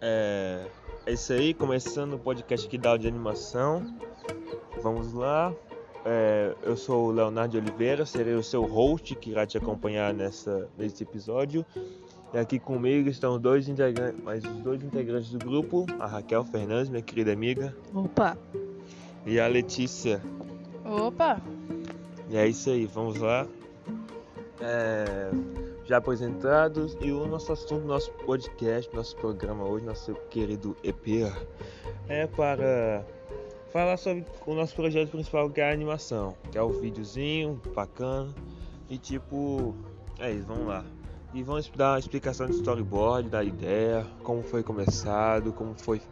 É isso aí, começando o podcast aqui da de animação. Vamos lá. É, eu sou o Leonardo Oliveira, serei o seu host que irá te acompanhar nessa, nesse episódio. E aqui comigo estão dois integrantes, mais os dois integrantes do grupo, a Raquel Fernandes, minha querida amiga. Opa! E a Letícia. Opa! E é isso aí, vamos lá. É, já apresentados e o nosso assunto, nosso podcast, nosso programa hoje, nosso querido EP, é para falar sobre o nosso projeto principal que é a animação, que é o videozinho bacana e tipo, é isso, vamos lá. E vamos dar uma explicação de storyboard, da ideia, como foi começado, como foi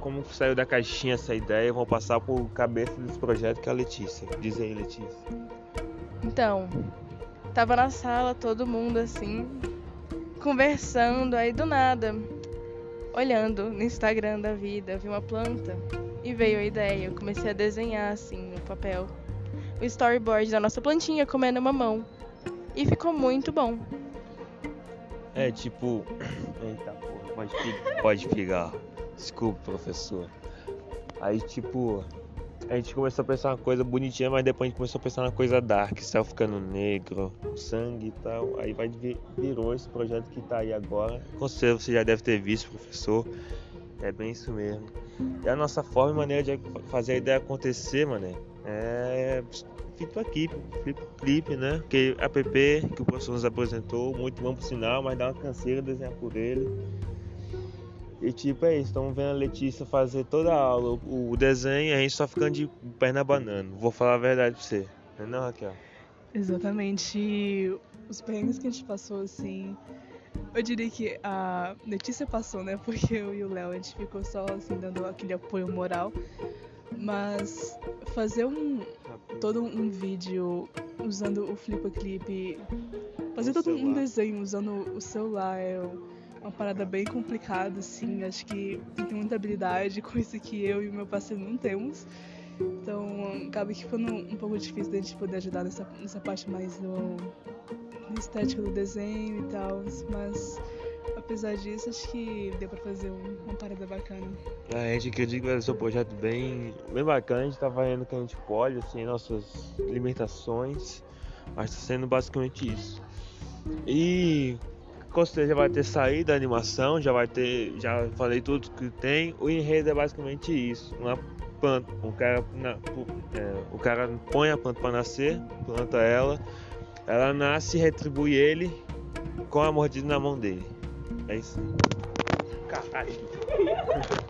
como, saiu da caixinha essa ideia, vamos passar por cabeça desse projeto que é a Letícia. Diz aí, Letícia. Então, Tava na sala, todo mundo assim, conversando, aí do nada, olhando no Instagram da vida, vi uma planta e veio a ideia. Eu comecei a desenhar assim no papel o storyboard da nossa plantinha comendo mamão. E ficou muito bom. É tipo. Eita porra, pode, pode pegar. Desculpa, professor. Aí tipo a gente começou a pensar uma coisa bonitinha, mas depois a gente começou a pensar uma coisa dark, céu ficando negro, sangue e tal. Aí vai virou esse projeto que tá aí agora. Com certeza você já deve ter visto, professor. É bem isso mesmo. E a nossa forma e maneira de fazer a ideia acontecer, mano, é feito aqui, flip clip, né? Que app que o professor nos apresentou, muito bom por sinal, mas dá uma canseira desenhar por ele. E tipo, é isso, estamos vendo a Letícia fazer toda a aula, o desenho, a gente só ficando de perna banana. Vou falar a verdade pra você. Não é não, Raquel? Exatamente. Os perrengues que a gente passou, assim. Eu diria que a Letícia passou, né? Porque eu e o Léo, a gente ficou só, assim, dando aquele apoio moral. Mas fazer um. todo um vídeo usando o Flipper Clip. Fazer todo um desenho usando o celular. Eu, uma parada bem complicada, assim. Acho que tem muita habilidade, coisa que eu e meu parceiro não temos. Então, acaba que ficando um pouco difícil da gente poder ajudar nessa, nessa parte mais do, estética do desenho e tal. Mas, apesar disso, acho que deu pra fazer uma parada bacana. A gente acredita que vai ser um projeto bem, bem bacana. A gente tá fazendo o que a gente pode, assim, nossas limitações. Mas tá sendo basicamente isso. E com certeza já vai ter saído da animação, já vai ter, já falei tudo que tem. O enredo é basicamente isso, uma planta, o cara, na, é, o cara põe a planta para nascer, planta ela, ela nasce e retribui ele com a mordida na mão dele. É isso. Caralho.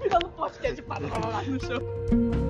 Ficando podcast para lá no chão.